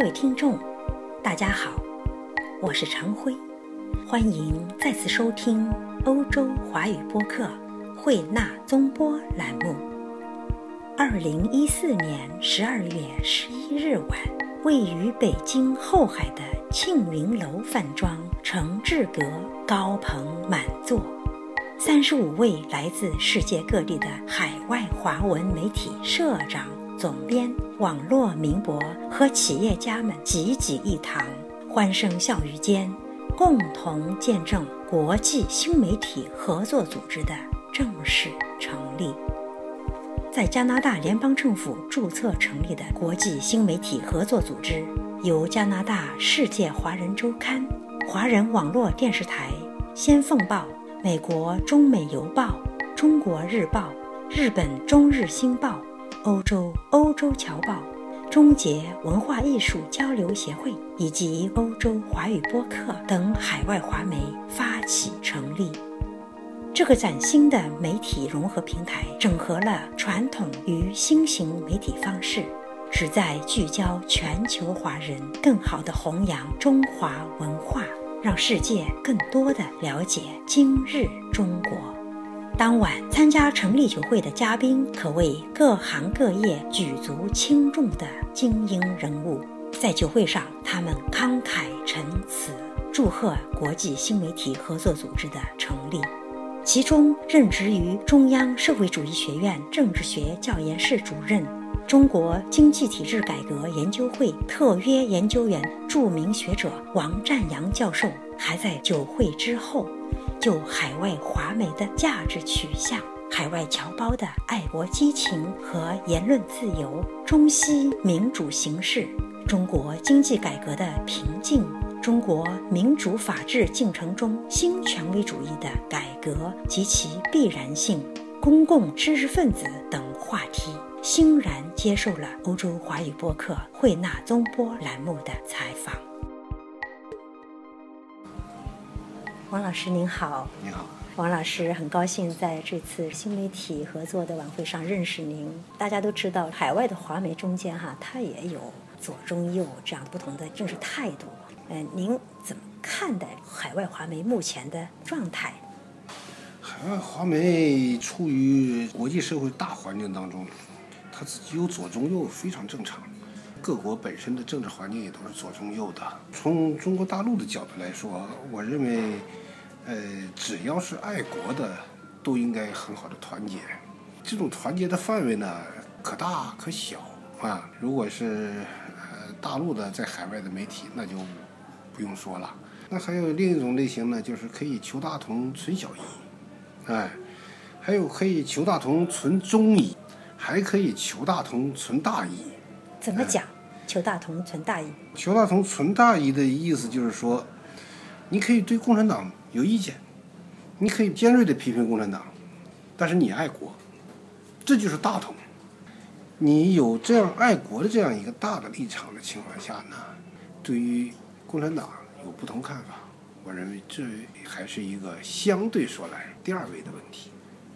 各位听众，大家好，我是常辉，欢迎再次收听欧洲华语播客慧纳综播栏目。二零一四年十二月十一日晚，位于北京后海的庆云楼饭庄承志阁高朋满座，三十五位来自世界各地的海外华文媒体社长。总编、网络名博和企业家们济济一堂，欢声笑语间，共同见证国际新媒体合作组织的正式成立。在加拿大联邦政府注册成立的国际新媒体合作组织，由加拿大《世界华人周刊》、华人网络电视台、先锋报、美国中美邮报、中国日报、日本中日新报。欧洲欧洲侨报、中捷文化艺术交流协会以及欧洲华语播客等海外华媒发起成立。这个崭新的媒体融合平台，整合了传统与新型媒体方式，旨在聚焦全球华人，更好地弘扬中华文化，让世界更多地了解今日中国。当晚参加成立酒会的嘉宾可谓各行各业举足轻重的精英人物。在酒会上，他们慷慨陈词，祝贺国际新媒体合作组织的成立。其中，任职于中央社会主义学院政治学教研室主任、中国经济体制改革研究会特约研究员、著名学者王占阳教授，还在酒会之后。就海外华媒的价值取向、海外侨胞的爱国激情和言论自由、中西民主形势、中国经济改革的瓶颈、中国民主法治进程中新权威主义的改革及其必然性、公共知识分子等话题，欣然接受了欧洲华语播客慧纳综播栏目的采访。王老师您好，你好，王老师，很高兴在这次新媒体合作的晚会上认识您。大家都知道，海外的华媒中间哈，它也有左中右这样不同的政治态度。嗯，您怎么看待海外华媒目前的状态？海外华媒处于国际社会大环境当中，它自己有左中右非常正常。各国本身的政治环境也都是左中右的。从中国大陆的角度来说，我认为。呃，只要是爱国的，都应该很好的团结。这种团结的范围呢，可大可小啊。如果是呃大陆的在海外的媒体，那就不用说了。那还有另一种类型呢，就是可以求大同存小异，哎，还有可以求大同存中异，还可以求大同存大异。怎么讲？求大同存大异？求大同存大异的意思就是说，你可以对共产党。有意见，你可以尖锐的批评共产党，但是你爱国，这就是大同。你有这样爱国的这样一个大的立场的情况下呢，对于共产党有不同看法，我认为这还是一个相对说来第二位的问题。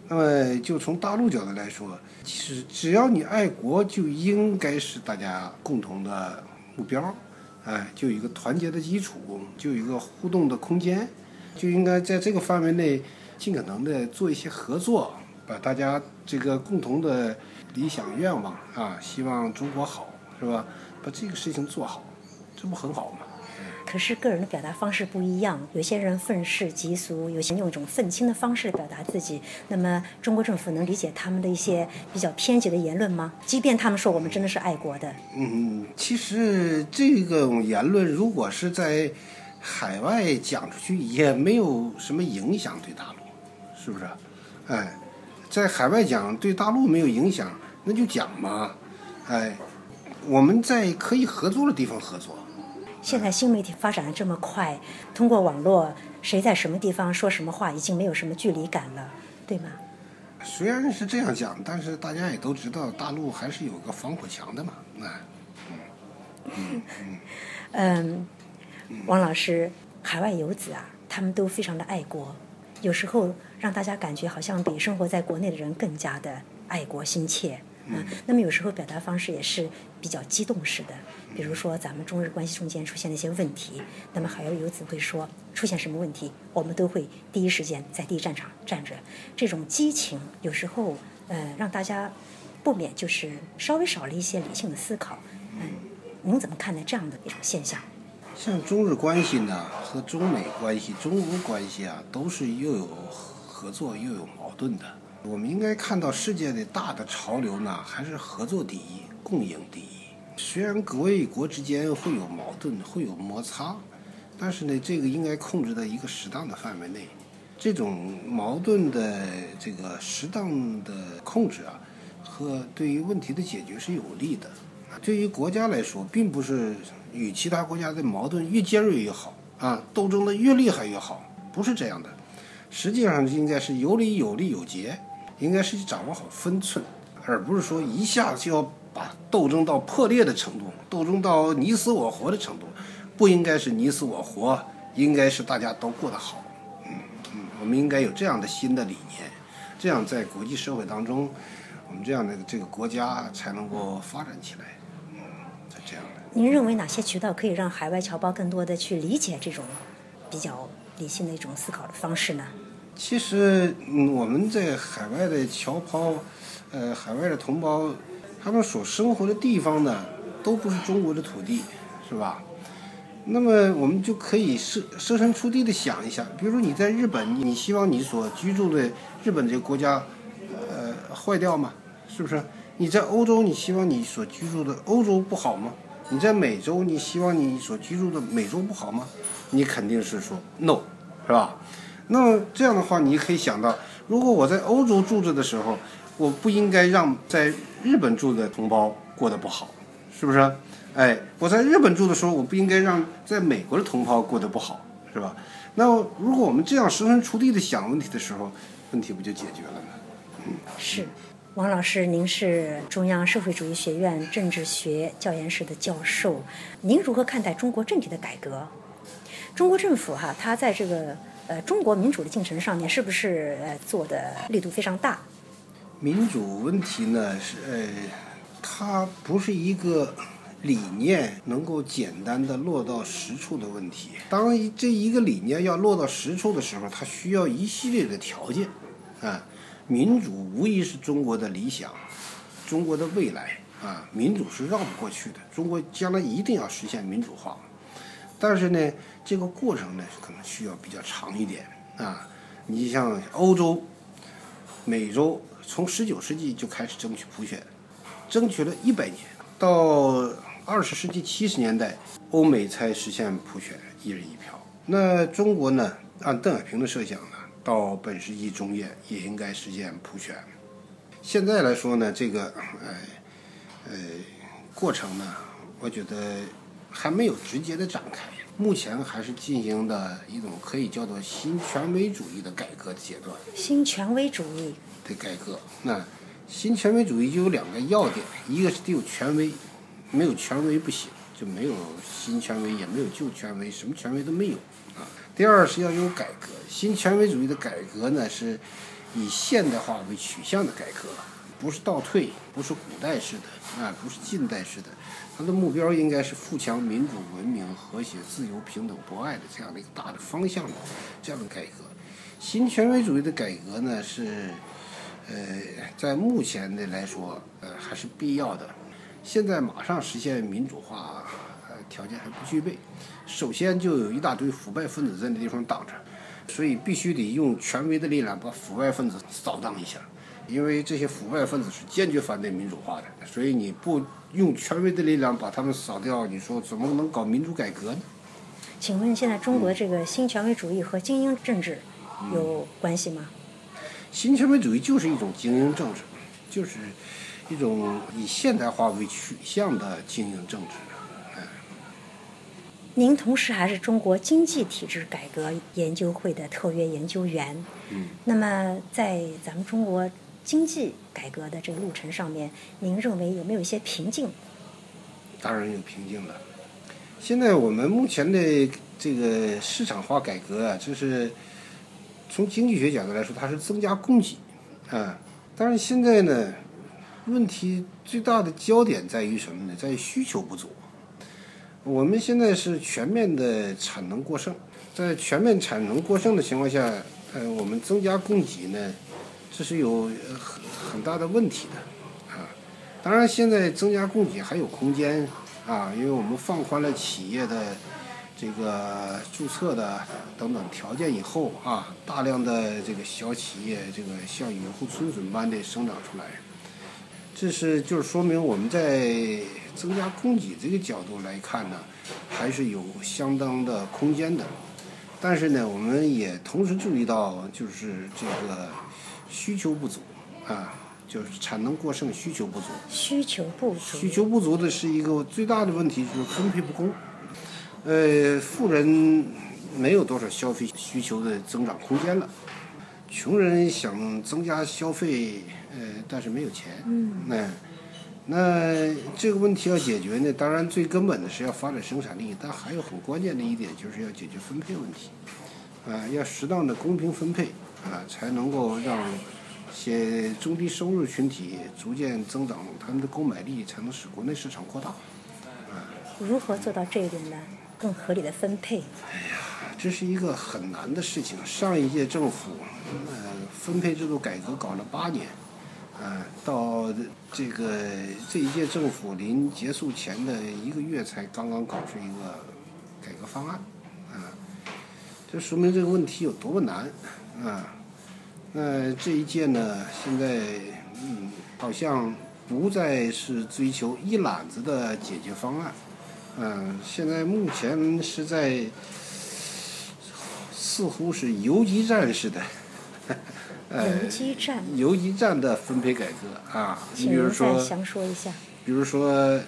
那么就从大陆角度来说，其实只要你爱国，就应该是大家共同的目标，哎，就有一个团结的基础，就有一个互动的空间。就应该在这个范围内尽可能的做一些合作，把大家这个共同的理想愿望啊，希望中国好，是吧？把这个事情做好，这不很好吗？可是个人的表达方式不一样，有些人愤世嫉俗，有些人用一种愤青的方式表达自己。那么中国政府能理解他们的一些比较偏激的言论吗？即便他们说我们真的是爱国的。嗯，其实这种言论如果是在。海外讲出去也没有什么影响，对大陆，是不是？哎，在海外讲对大陆没有影响，那就讲嘛。哎，我们在可以合作的地方合作。现在新媒体发展的这么快，通过网络，谁在什么地方说什么话，已经没有什么距离感了，对吗？虽然是这样讲，但是大家也都知道，大陆还是有个防火墙的嘛。哎，嗯嗯嗯。嗯。王老师，海外游子啊，他们都非常的爱国，有时候让大家感觉好像比生活在国内的人更加的爱国心切。嗯，那么有时候表达方式也是比较激动式的。比如说咱们中日关系中间出现了一些问题，那么海外游子会说出现什么问题，我们都会第一时间在第一战场站着。这种激情有时候呃让大家不免就是稍微少了一些理性的思考。嗯，您怎么看待这样的一种现象？像中日关系呢和中美关系、中俄关系啊，都是又有合作又有矛盾的。我们应该看到世界的大的潮流呢，还是合作第一，共赢第一。虽然国与国之间会有矛盾，会有摩擦，但是呢，这个应该控制在一个适当的范围内。这种矛盾的这个适当的控制啊，和对于问题的解决是有利的。对于国家来说，并不是与其他国家的矛盾越尖锐越好啊，斗争的越厉害越好，不是这样的。实际上应该是有理有利有节，应该是掌握好分寸，而不是说一下子就要。把斗争到破裂的程度，斗争到你死我活的程度，不应该是你死我活，应该是大家都过得好。嗯嗯，我们应该有这样的新的理念，这样在国际社会当中，我们这样的这个国家才能够发展起来。嗯，是这样的。您认为哪些渠道可以让海外侨胞更多的去理解这种比较理性的一种思考的方式呢？其实，我们在海外的侨胞，呃，海外的同胞。他们所生活的地方呢，都不是中国的土地，是吧？那么我们就可以设设身处地的想一下，比如说你在日本，你希望你所居住的日本这个国家，呃，坏掉吗？是不是？你在欧洲，你希望你所居住的欧洲不好吗？你在美洲，你希望你所居住的美洲不好吗？你肯定是说 no，是吧？那么这样的话，你可以想到，如果我在欧洲住着的时候，我不应该让在日本住的同胞过得不好，是不是？哎，我在日本住的时候，我不应该让在美国的同胞过得不好，是吧？那如果我们这样设身处地的想问题的时候，问题不就解决了吗？嗯，是。王老师，您是中央社会主义学院政治学教研室的教授，您如何看待中国政体的改革？中国政府哈，它在这个呃中国民主的进程上面，是不是呃做的力度非常大？民主问题呢是呃，它不是一个理念能够简单的落到实处的问题。当这一个理念要落到实处的时候，它需要一系列的条件啊。民主无疑是中国的理想，中国的未来啊，民主是绕不过去的。中国将来一定要实现民主化，但是呢，这个过程呢可能需要比较长一点啊。你像欧洲、美洲。从十九世纪就开始争取普选，争取了一百年，到二十世纪七十年代，欧美才实现普选，一人一票。那中国呢？按邓小平的设想呢，到本世纪中叶也应该实现普选。现在来说呢，这个，呃，呃，过程呢，我觉得还没有直接的展开，目前还是进行的一种可以叫做新权威主义的改革的阶段。新权威主义。的改革，那新权威主义就有两个要点，一个是得有权威，没有权威不行，就没有新权威，也没有旧权威，什么权威都没有啊。第二是要有改革，新权威主义的改革呢，是以现代化为取向的改革，不是倒退，不是古代式的啊，不是近代式的，它的目标应该是富强、民主、文明、和谐、自由、平等、博爱的这样的一个大的方向的这样的改革。新权威主义的改革呢是。呃，在目前的来说，呃，还是必要的。现在马上实现民主化，呃，条件还不具备。首先就有一大堆腐败分子在那地方挡着，所以必须得用权威的力量把腐败分子扫荡一下。因为这些腐败分子是坚决反对民主化的，所以你不用权威的力量把他们扫掉，你说怎么能搞民主改革呢？请问现在中国这个新权威主义和精英政治有关系吗？新权威主义就是一种精英政治，就是一种以现代化为取向的精英政治。您同时还是中国经济体制改革研究会的特约研究员。嗯。那么，在咱们中国经济改革的这个路程上面，您认为有没有一些瓶颈？当然有瓶颈了。现在我们目前的这个市场化改革啊，就是。从经济学角度来说，它是增加供给，啊，但是现在呢，问题最大的焦点在于什么呢？在于需求不足。我们现在是全面的产能过剩，在全面产能过剩的情况下，呃，我们增加供给呢，这是有很很大的问题的，啊，当然现在增加供给还有空间，啊，因为我们放宽了企业的这个注册的等等条件以后，啊，大量的这个小企业这个像雨后春笋般的生长出来，这是就是说明我们在。增加供给这个角度来看呢，还是有相当的空间的。但是呢，我们也同时注意到，就是这个需求不足啊，就是产能过剩，需求不足。需求不足。需求不足的是一个最大的问题，就是分配不公。呃，富人没有多少消费需求的增长空间了，穷人想增加消费，呃，但是没有钱。嗯。那。那这个问题要解决呢，当然最根本的是要发展生产力，但还有很关键的一点就是要解决分配问题，啊，要适当的公平分配，啊，才能够让些中低收入群体逐渐增长他们的购买力，才能使国内市场扩大，啊。如何做到这一点呢？更合理的分配？哎呀，这是一个很难的事情。上一届政府，呃，分配制度改革搞了八年。嗯，到这个这一届政府临结束前的一个月，才刚刚搞出一个改革方案，啊，这说明这个问题有多么难，啊，那这一届呢，现在嗯，好像不再是追求一揽子的解决方案，嗯，现在目前是在似乎是游击战似的。游击战，游击战的分配改革啊，你比如说，详说一下。比如说，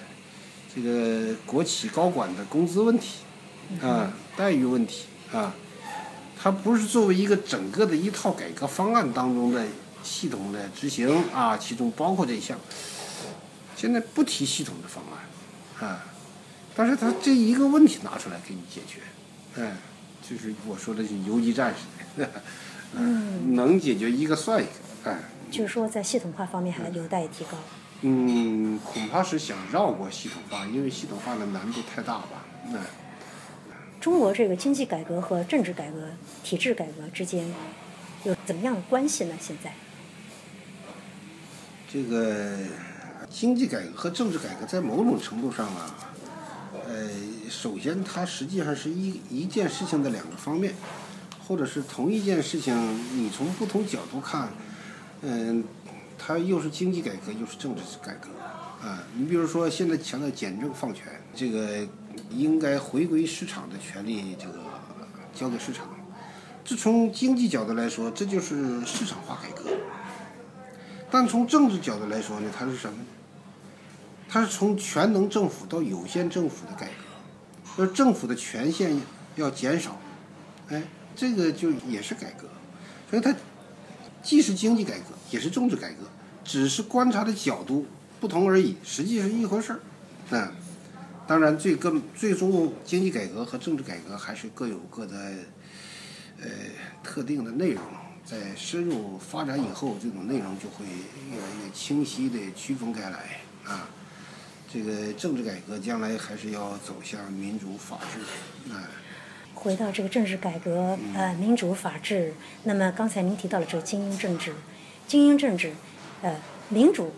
这个国企高管的工资问题，啊，待遇问题啊，它不是作为一个整个的一套改革方案当中的系统的执行啊，其中包括这一项。现在不提系统的方案，啊，但是他这一个问题拿出来给你解决，嗯，就是我说的是游击战似的。嗯，能解决一个算一个，哎。就是说，在系统化方面还有待提高。嗯，恐怕是想绕过系统化，因为系统化的难度太大吧？那。中国这个经济改革和政治改革、体制改革之间有怎么样的关系呢？现在？这个经济改革和政治改革在某种程度上啊，呃，首先它实际上是一一件事情的两个方面。或者是同一件事情，你从不同角度看，嗯，它又是经济改革，又是政治改革，啊，你比如说现在强调简政放权，这个应该回归市场的权利，这个交给市场。这从经济角度来说，这就是市场化改革。但从政治角度来说呢，它是什么？它是从全能政府到有限政府的改革，而政府的权限要减少，哎。这个就也是改革，所以它既是经济改革，也是政治改革，只是观察的角度不同而已，实际是一回事儿。嗯，当然最根最终经济改革和政治改革还是各有各的呃特定的内容，在深入发展以后，这种内容就会越来越清晰地区分开来啊。这个政治改革将来还是要走向民主法治啊。回到这个政治改革，呃，民主法治。那么刚才您提到了这个精英政治，精英政治，呃，民主，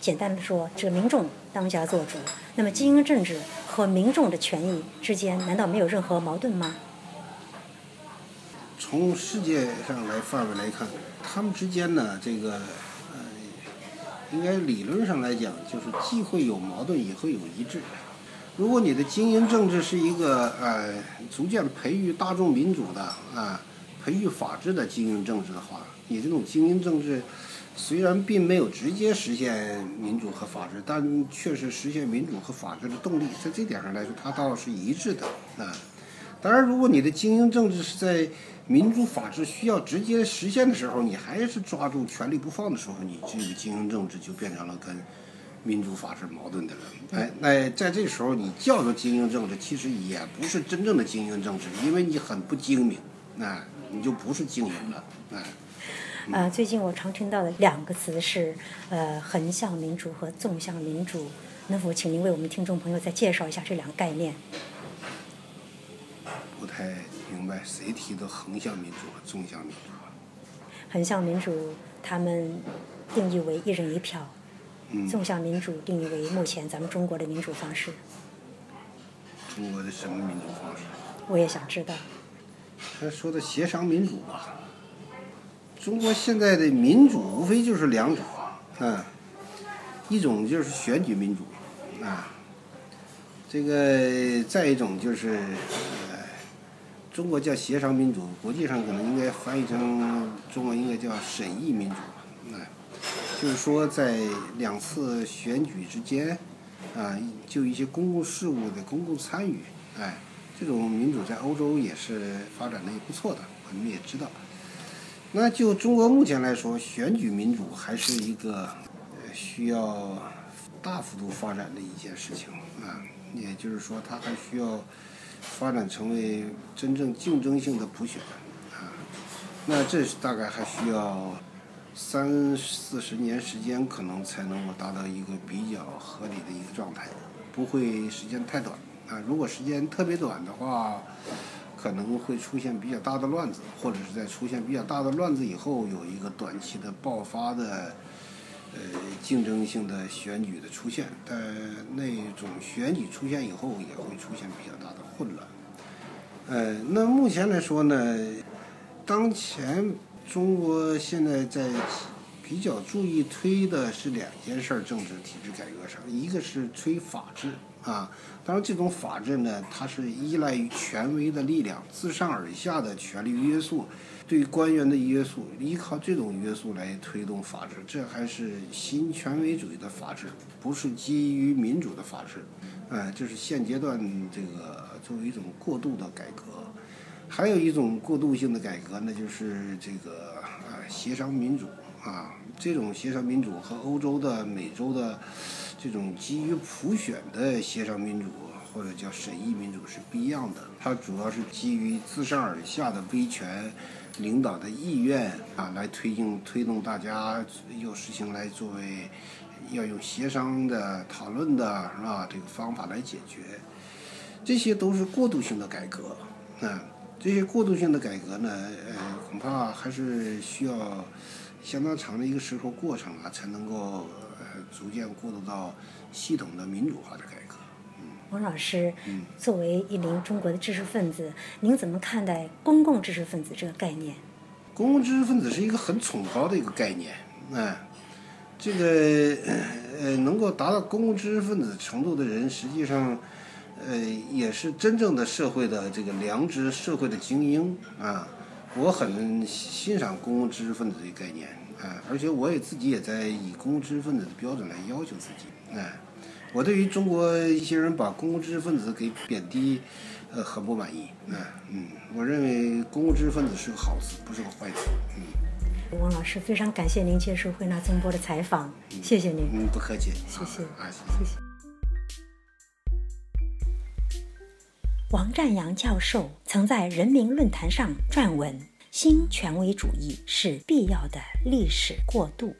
简单的说，这个民众当家作主。那么精英政治和民众的权益之间，难道没有任何矛盾吗？从世界上来范围来看，他们之间呢，这个，呃，应该理论上来讲，就是既会有矛盾，也会有一致。如果你的精英政治是一个呃逐渐培育大众民主的啊，培育法治的精英政治的话，你这种精英政治虽然并没有直接实现民主和法治，但确实实现民主和法治的动力。在这点上来说，它倒是一致的啊。当然，如果你的精英政治是在民主法治需要直接实现的时候，你还是抓住权力不放的时候，你这个精英政治就变成了跟。民主法治矛盾的了，哎，那在这时候你叫做精英政治，其实也不是真正的精英政治，因为你很不精明，啊你就不是精英了，啊。啊，最近我常听到的两个词是，呃，横向民主和纵向民主。能否请您为我们听众朋友再介绍一下这两个概念？不太明白谁提的横向民主和纵向民主啊？横向民主，他们定义为一人一票；嗯，纵向民主定义为目前咱们中国的民主方式。中国的什么民主方式？我也想知道。他说的协商民主吧，中国现在的民主无非就是两种，啊，一种就是选举民主，啊，这个再一种就是，呃，中国叫协商民主，国际上可能应该翻译成中文应该叫审议民主，啊，就是说在两次选举之间，啊，就一些公共事务的公共参与，哎。这种民主在欧洲也是发展的也不错的，我们也知道。那就中国目前来说，选举民主还是一个呃需要大幅度发展的一件事情啊。也就是说，它还需要发展成为真正竞争性的普选啊。那这是大概还需要三四十年时间，可能才能够达到一个比较合理的一个状态，不会时间太短。啊，如果时间特别短的话，可能会出现比较大的乱子，或者是在出现比较大的乱子以后，有一个短期的爆发的，呃，竞争性的选举的出现。但那种选举出现以后，也会出现比较大的混乱。呃，那目前来说呢，当前中国现在在比较注意推的是两件事儿，政治体制改革上，一个是推法治。啊，当然，这种法治呢，它是依赖于权威的力量，自上而下的权力约束，对官员的约束，依靠这种约束来推动法治，这还是新权威主义的法治，不是基于民主的法治。哎，这是现阶段这个作为一种过渡的改革。还有一种过渡性的改革呢，就是这个啊，协商民主啊，这种协商民主和欧洲的、美洲的。这种基于普选的协商民主或者叫审议民主是不一样的，它主要是基于自上而下的威权领导的意愿啊，来推进推动大家有事情来作为要用协商的讨论的是吧？这个方法来解决，这些都是过渡性的改革啊。这些过渡性的改革呢，呃，恐怕还是需要相当长的一个时候过程啊，才能够呃。逐渐过渡到系统的民主化的改革。王老师，作为一名中国的知识分子，您怎么看待公共知识分子这个概念？公共知识分子是一个很崇高的一个概念，哎，这个呃，能够达到公共知识分子程度的人，实际上呃，也是真正的社会的这个良知、社会的精英啊。我很欣赏公共知识分子的概念。啊，而且我也自己也在以公共知识分子的标准来要求自己。啊，我对于中国一些人把公共知识分子给贬低，呃，很不满意。啊，嗯，我认为公共知识分子是个好词，不是个坏词。嗯，王老师，非常感谢您接受汇纳综播的采访，谢谢您。嗯，不客气。谢谢。啊，谢谢。王占阳教授曾在人民论坛上撰文。新权威主义是必要的历史过渡。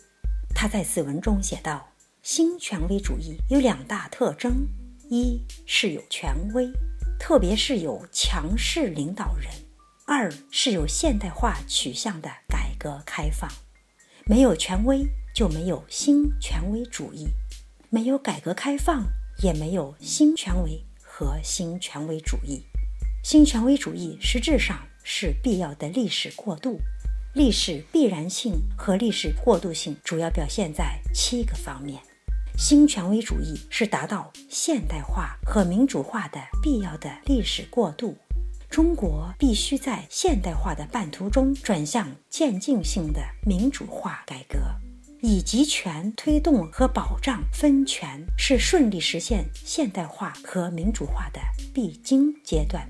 他在此文中写道：“新权威主义有两大特征：一是有权威，特别是有强势领导人；二是有现代化取向的改革开放。没有权威，就没有新权威主义；没有改革开放，也没有新权威和新权威主义。新权威主义实质上。”是必要的历史过渡，历史必然性和历史过渡性主要表现在七个方面。新权威主义是达到现代化和民主化的必要的历史过渡。中国必须在现代化的半途中转向渐进性的民主化改革，以集权推动和保障分权，是顺利实现现代化和民主化的必经阶段。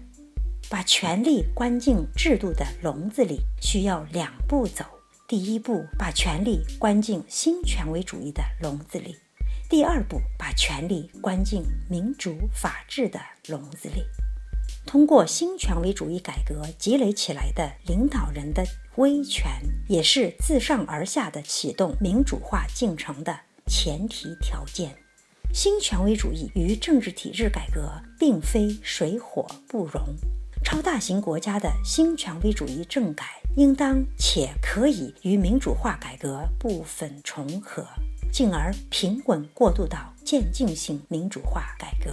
把权力关进制度的笼子里，需要两步走。第一步，把权力关进新权威主义的笼子里；第二步，把权力关进民主法治的笼子里。通过新权威主义改革积累起来的领导人的威权，也是自上而下的启动民主化进程的前提条件。新权威主义与政治体制改革并非水火不容。超大型国家的新权威主义政改，应当且可以与民主化改革部分重合，进而平稳过渡到渐进性民主化改革。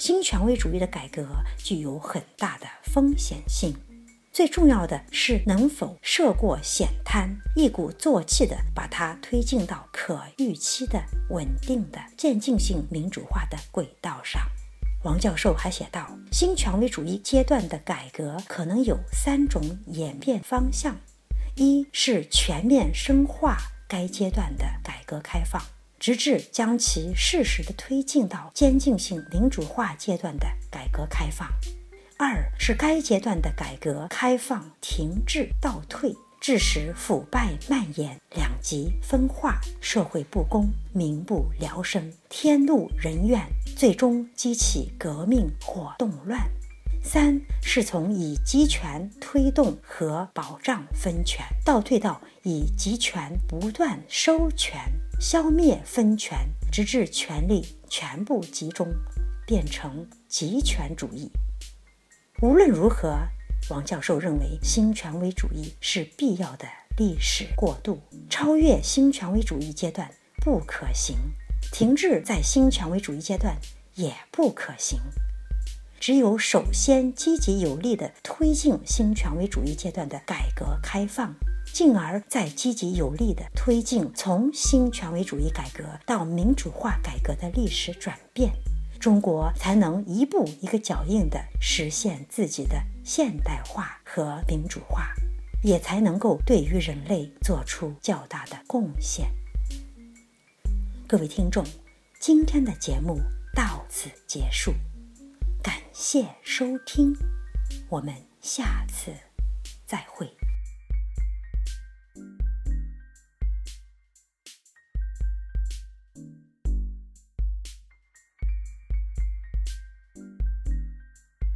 新权威主义的改革具有很大的风险性，最重要的是能否涉过险滩，一鼓作气地把它推进到可预期的稳定的渐进性民主化的轨道上。王教授还写道，新权威主义阶段的改革可能有三种演变方向：一是全面深化该阶段的改革开放，直至将其适时地推进到渐进性民主化阶段的改革开放；二是该阶段的改革开放停滞倒退。致使腐败蔓延、两极分化、社会不公、民不聊生、天怒人怨，最终激起革命或动乱。三是从以集权推动和保障分权，倒退到以集权不断收权、消灭分权，直至权力全部集中，变成集权主义。无论如何。王教授认为，新权威主义是必要的历史过渡，超越新权威主义阶段不可行，停滞在新权威主义阶段也不可行。只有首先积极有力地推进新权威主义阶段的改革开放，进而再积极有力地推进从新权威主义改革到民主化改革的历史转变。中国才能一步一个脚印地实现自己的现代化和民主化，也才能够对于人类做出较大的贡献。各位听众，今天的节目到此结束，感谢收听，我们下次再会。